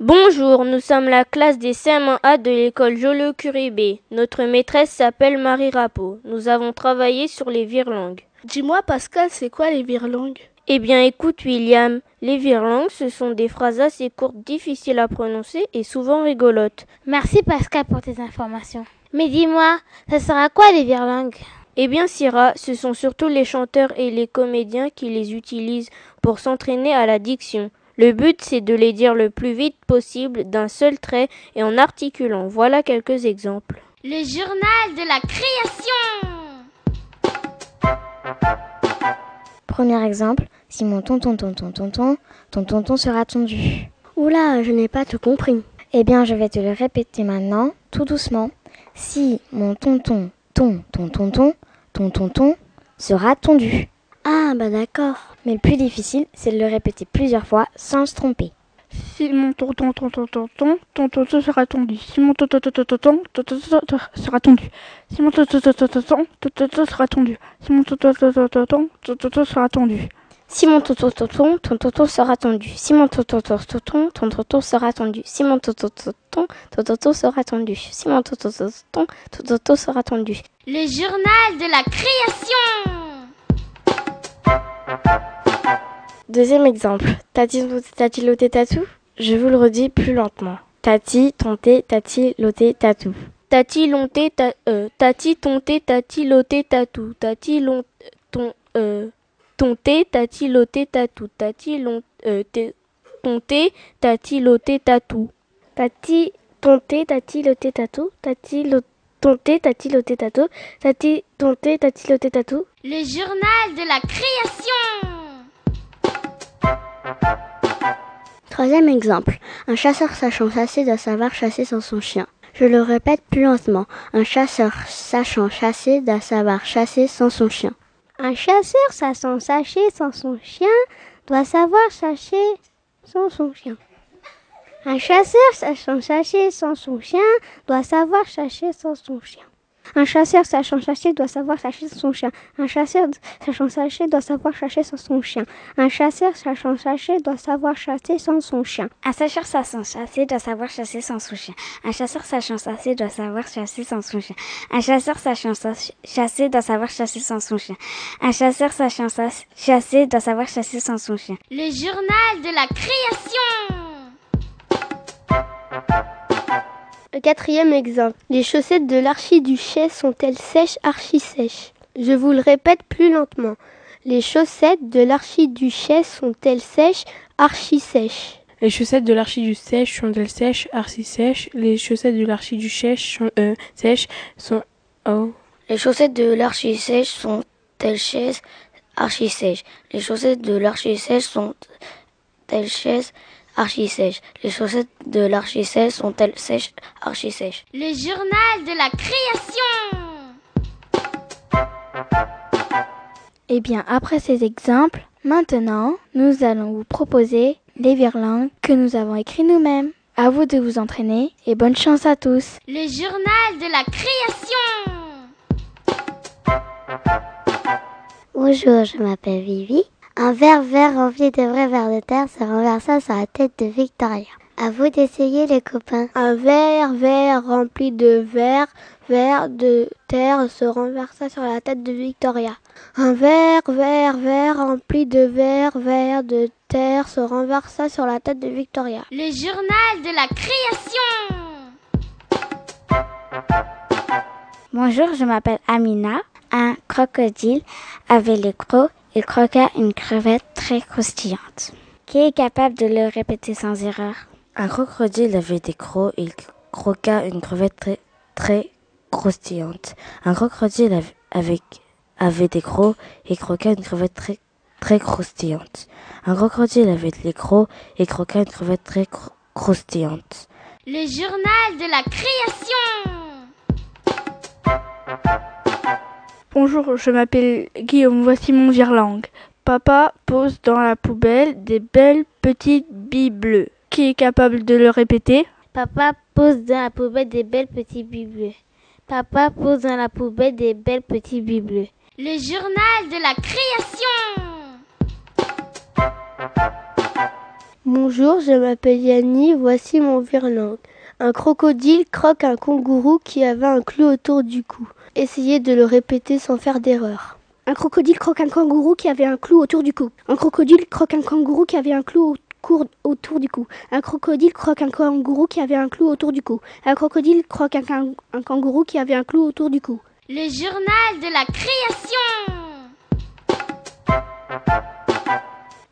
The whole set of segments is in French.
Bonjour, nous sommes la classe des CM1A de l'école Joliot-Curie Notre maîtresse s'appelle Marie Rapeau. Nous avons travaillé sur les virelangues. Dis-moi Pascal, c'est quoi les virelangues Eh bien écoute William, les virelangues ce sont des phrases assez courtes, difficiles à prononcer et souvent rigolotes. Merci Pascal pour tes informations. Mais dis-moi, ça sera quoi les virelangues Eh bien Syrah, ce sont surtout les chanteurs et les comédiens qui les utilisent pour s'entraîner à la diction. Le but, c'est de les dire le plus vite possible d'un seul trait et en articulant. Voilà quelques exemples. Le journal de la création. Premier exemple, si mon tonton tonton tonton, ton tonton sera tondu. Oula, je n'ai pas tout compris. Eh bien, je vais te le répéter maintenant, tout doucement. Si mon tonton ton ton tonton, ton tonton sera tondu. Ah, bah d'accord. Mais le plus difficile, c'est de le répéter plusieurs fois sans se tromper. Si mon tonton tonton tonton, ton tonton sera tondu. Si mon tonton tonton tonton, ton tonton sera tondu. Si mon tonton tonton tonton, ton tonton sera tondu. Si mon tonton tonton tonton, ton tonton sera tondu. Si mon tonton tonton, ton tonton sera tondu. Si mon tonton tonton, ton tonton sera tondu. Si mon tonton tonton, ton tonton sera tondu. Si mon tonton tonton, ton tonton sera tondu. Le journal de la création. Deuxième exemple. Tati, tati, loté, tatou? Je vous le redis plus lentement. Tati, tonté, tati, loté, tatou. Tati, lonté, ta, euh, tati, tonté, tati, loté, tatou. Tati, long, ton, euh, tonté, tati, loté, tatou. Tati, euh, tonté, tati, loté, tatou. Tati, tonté, tati, loté, tatou. Tati, loté. Tonté, tati, loté, tatou. Tati, tonté, tati, loté, tatou. Le journal de la création. Troisième exemple. Un chasseur sachant chasser doit savoir chasser sans son chien. Je le répète plus lentement. Un chasseur sachant chasser doit savoir chasser sans son chien. Un chasseur sachant chasser sans son chien doit savoir chasser sans son chien. Un chasseur sachant chasser sans son chien doit savoir chasser sans son chien. Un chasseur sachant chasser doit savoir chasser son chien. Un chasseur sachant chasser doit savoir chasser sans son chien. Un chasseur sachant chasser doit savoir chasser sans son chien. Un chasseur sachant chasser doit savoir chasser sans son chien. Un chasseur sachant chasser doit savoir chasser sans son chien. Un chasseur sachant chasser doit savoir chasser sans son chien. Un chasseur sachant chasser doit savoir chasser sans son chien. Le journal de la création. Quatrième exemple. Les chaussettes de l'archiduchesse sont-elles sèches, archi-sèches? Je vous le répète plus lentement. Les chaussettes de l'archiduchesse sont-elles sèches, archi-sèches? Les chaussettes de l'archiduchesse sont-elles sèches, archi-sèches? Les chaussettes de l'archiduchesse sont euh, sèches, sont oh. Les chaussettes de l'archi-sèche sont-elles sèches, archi-sèches? Les chaussettes de l'archi-sèche sont-elles sèches, archi-sèche. Les chaussettes de l'archi-sèche sont-elles sèches, archi-sèches? Le journal de la création. Eh bien, après ces exemples, maintenant, nous allons vous proposer les virlangues que nous avons écrits nous-mêmes. À vous de vous entraîner et bonne chance à tous. Le journal de la création. Bonjour, je m'appelle Vivi. Un verre vert rempli de vrais vers de terre se renversa sur la tête de Victoria. À vous d'essayer les copains. Un verre vert rempli de verre vert de terre se renversa sur la tête de Victoria. Un verre vert vert rempli de verre vert de terre se renversa sur la tête de Victoria. Le journal de la création. Bonjour, je m'appelle Amina. Un crocodile avait les crocs il croqua une crevette très croustillante. Qui est capable de le répéter sans erreur? Un crocodile avait des crocs et il croqua une crevette très, très croustillante. Un crocodile avec, avait des crocs et croqua une crevette très, très croustillante. Un crocodile avait les crocs et croqua une crevette très croustillante. Le journal de la création. Bonjour, je m'appelle Guillaume, voici mon virlang. Papa pose dans la poubelle des belles petites billes bleues. Qui est capable de le répéter? Papa pose dans la poubelle des belles petites billes bleues. Papa pose dans la poubelle des belles petites billes bleues. Le journal de la création. Bonjour, je m'appelle Yanni, voici mon virlang. Un crocodile croque un kangourou qui avait un clou autour du cou. Essayez de le répéter sans faire d'erreur. Un crocodile croque un kangourou qui avait un clou autour du cou. Un crocodile croque un kangourou qui avait un clou autour du cou. Un crocodile croque un kangourou qui avait un clou autour du cou. Un crocodile croque un, un kangourou qui avait un clou autour du cou. Le journal de la création.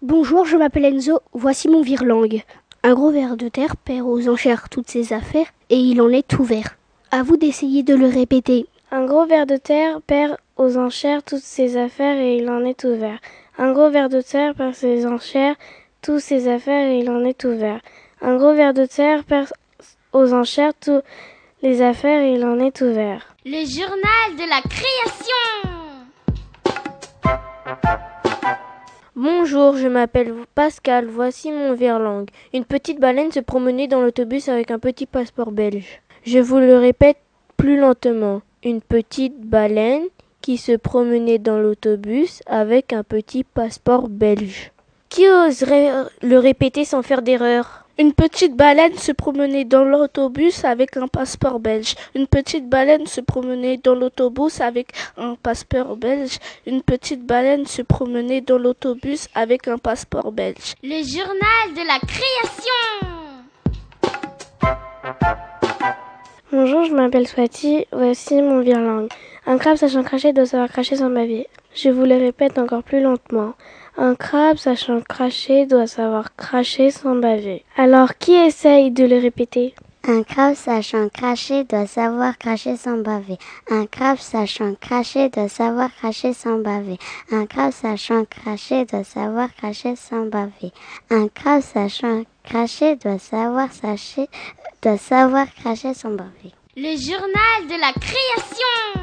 Bonjour, je m'appelle Enzo, voici mon virlang. Un gros ver de terre perd aux enchères toutes ses affaires et il en est tout vert. À vous d'essayer de le répéter. Un gros ver de terre perd aux enchères toutes ses affaires et il en est tout vert. Un gros ver de terre perd ses enchères toutes ses affaires et il en est tout vert. Un gros ver de terre perd aux enchères toutes les affaires et il en est tout vert. Le journal de la création. Bonjour, je m'appelle Pascal, voici mon virlang. Une petite baleine se promenait dans l'autobus avec un petit passeport belge. Je vous le répète plus lentement. Une petite baleine qui se promenait dans l'autobus avec un petit passeport belge. Qui oserait le répéter sans faire d'erreur? Une petite baleine se promenait dans l'autobus avec un passeport belge. Une petite baleine se promenait dans l'autobus avec un passeport belge. Une petite baleine se promenait dans l'autobus avec un passeport belge. Le journal de la création. Bonjour, je m'appelle Swati. Voici mon virlang. Un crabe sachant cracher doit savoir cracher sans baver. Je vous le répète encore plus lentement. Un crabe sachant cracher doit savoir cracher sans baver. Alors qui essaye de le répéter? Un crabe sachant cracher doit savoir cracher sans baver. Un crabe sachant cracher doit savoir cracher sans baver. Un crabe sachant cracher doit savoir cracher sans baver. Un crabe sachant cracher doit savoir sacher, doit savoir cracher sans baver. Le journal de la création.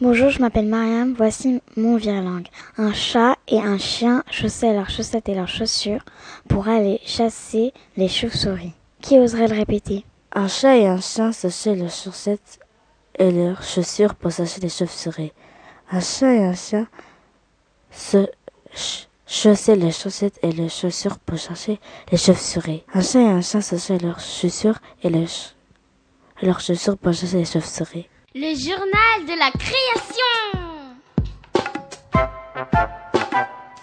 Bonjour, je m'appelle Mariam, voici mon virlang. Un chat et un chien chaussaient leurs chaussettes et leurs chaussures pour aller chasser les chauves-souris. Qui oserait le répéter? Un chat et un chien chaussaient leurs chaussettes et leurs chaussures pour chasser les chauves-souris. Un chat et un chien se chaussaient les chaussettes et les chaussures pour chasser les chauves-souris. Un chat et un chien chaussaient leurs chaussures et leurs chaussures pour chasser les chauves-souris. Le journal de la création.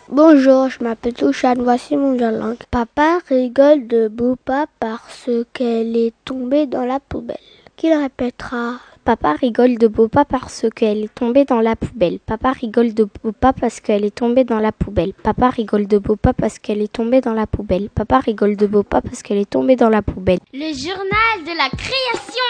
Bonjour, je m'appelle Touchane, voici mon virlang. Papa rigole de Boupa parce qu'elle est tombée dans la poubelle. Qui le répétera Papa rigole de Bopa parce qu'elle est tombée dans la poubelle. Papa rigole de Bopa parce qu'elle est tombée dans la poubelle. Papa rigole de Bopa parce qu'elle est tombée dans la poubelle. Papa rigole de Bopa parce qu'elle est tombée dans la poubelle. Le journal de la création.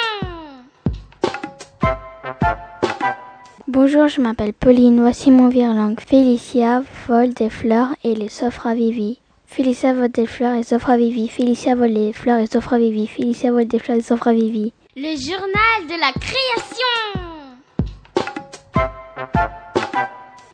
Bonjour, je m'appelle Pauline, voici mon virlang. Félicia vole des fleurs et les offre à Vivi. Félicia vole des fleurs et s'offre à Vivi. Félicia vole des fleurs et s'offre à Vivi. Félicia vole des fleurs et s'offre à Vivi. Le journal de la création.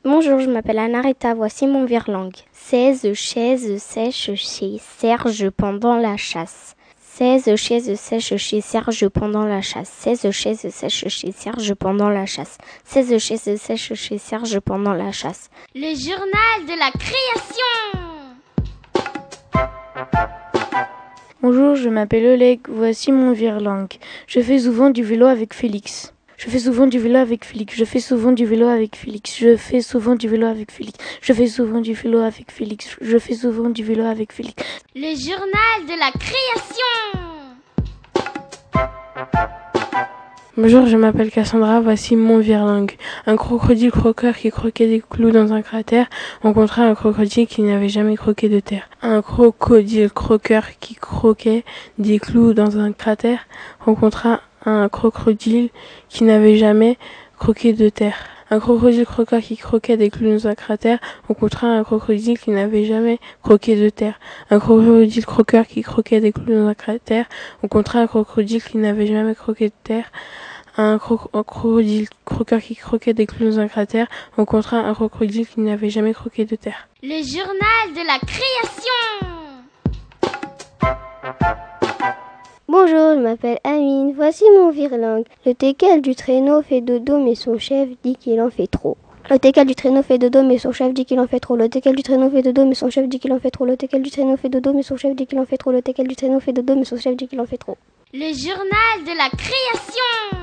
Bonjour, je m'appelle Anarita, voici mon virlang. 16 chaises sèches chez Serge pendant la chasse. 16 chaises sèches chez Serge pendant la chasse. 16 chaises sèches chez Serge pendant la chasse. 16 chaises sèches chez Serge pendant la chasse. Le journal de la création. Bonjour, je m'appelle Oleg, voici mon virlang. Je fais souvent du vélo avec Félix. Je fais souvent du vélo avec Félix. Je fais souvent du vélo avec Félix. Je fais souvent du vélo avec Félix. Je fais souvent du vélo avec Félix. Je fais souvent du vélo avec Félix. Le journal de la création. Bonjour, je m'appelle Cassandra, voici mon virlangue. Un crocodile croqueur qui croquait des clous dans un cratère rencontra un crocodile qui n'avait jamais croqué de terre. Un crocodile croqueur qui croquait des clous dans un cratère rencontra un crocodile qui n'avait jamais croqué de terre. Un crocodile croqueur qui croquait des clous dans un cratère rencontra un crocodile qui n'avait jamais croqué de terre. Un crocodile croqueur qui croquait des clous dans un cratère rencontra un crocodile qui n'avait jamais croqué de terre. Un, crocodile croqueur qui croquait des clous dans un cratère rencontra un crocodile qui n'avait jamais croqué de terre. Le journal de la création. Bonjour, je m'appelle Amine, voici mon virlangue. Le teckel du traîneau fait dodo mais son chef dit qu'il en fait trop. Le teckel du traîneau fait dodo mais son chef dit qu'il en fait trop. Le teckel du traîneau fait dodo mais son chef dit qu'il en fait trop. Le teckel du traîneau fait dodo mais son chef dit qu'il en fait trop. Le teckel du traîneau fait dodo mais son chef dit qu'il en fait trop. Le journal de la création.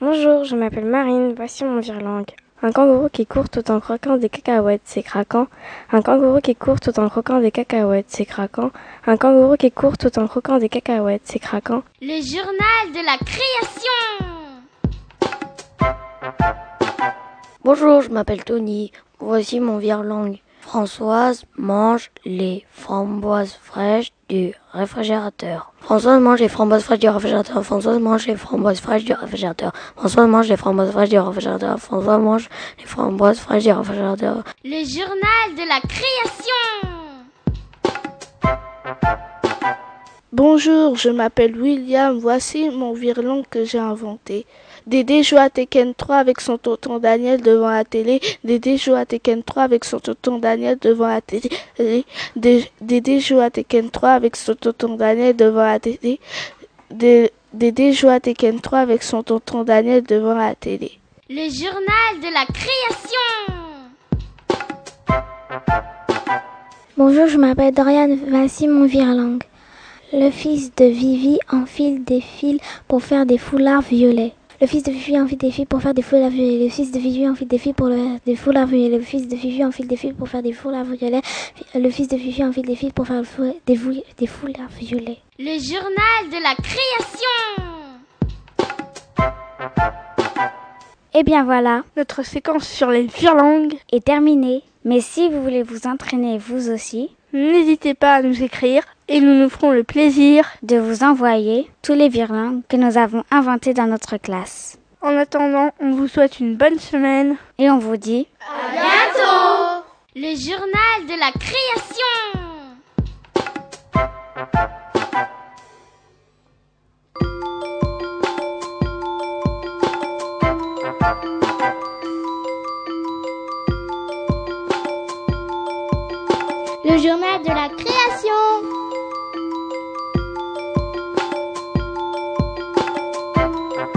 Bonjour, je m'appelle Marine, voici mon virlangue. Un kangourou qui court tout en croquant des cacahuètes, c'est craquant. Un kangourou qui court tout en croquant des cacahuètes, c'est craquant. Un kangourou qui court tout en croquant des cacahuètes, c'est craquant. Le journal de la création. Bonjour, je m'appelle Tony. Voici mon virlangue. Françoise mange les framboises fraîches du réfrigérateur. Françoise mange les framboises fraîches du réfrigérateur. Françoise mange les framboises fraîches du réfrigérateur. Françoise mange les framboises fraîches du réfrigérateur. Françoise mange les framboises fraîches du réfrigérateur. Le journal de la création. Bonjour, je m'appelle William. Voici mon virlangue que j'ai inventé. Dédé joue à Tekken 3 avec son tonton Daniel devant la télé. Dédé joue à Tekken 3 avec son tonton Daniel devant la télé. Dédé joue à Tekken 3 avec son tonton Daniel devant la télé. Dédé joue à Tekken 3 avec son tonton Daniel devant la télé. Le journal de la création. Bonjour, je m'appelle Dorian. Voici mon virlangue. Le fils de Vivi enfile des fils pour faire des foulards violets. Le fils de Vivi enfile des fils pour faire des foulards violets. Le fils de Vivi enfile des fils pour faire des foulards violets. Le fils de Vivi enfile des fils pour faire des foulards violets. Le fils de Vivi enfile des fils pour faire des, des foulards violets. Le journal de la création. Et bien voilà, notre séquence sur les virlangues est terminée. Mais si vous voulez vous entraîner vous aussi, n'hésitez pas à nous écrire et nous nous ferons le plaisir de vous envoyer tous les virlangues que nous avons inventés dans notre classe. En attendant, on vous souhaite une bonne semaine et on vous dit à bientôt Le journal de la création Le journal de la création.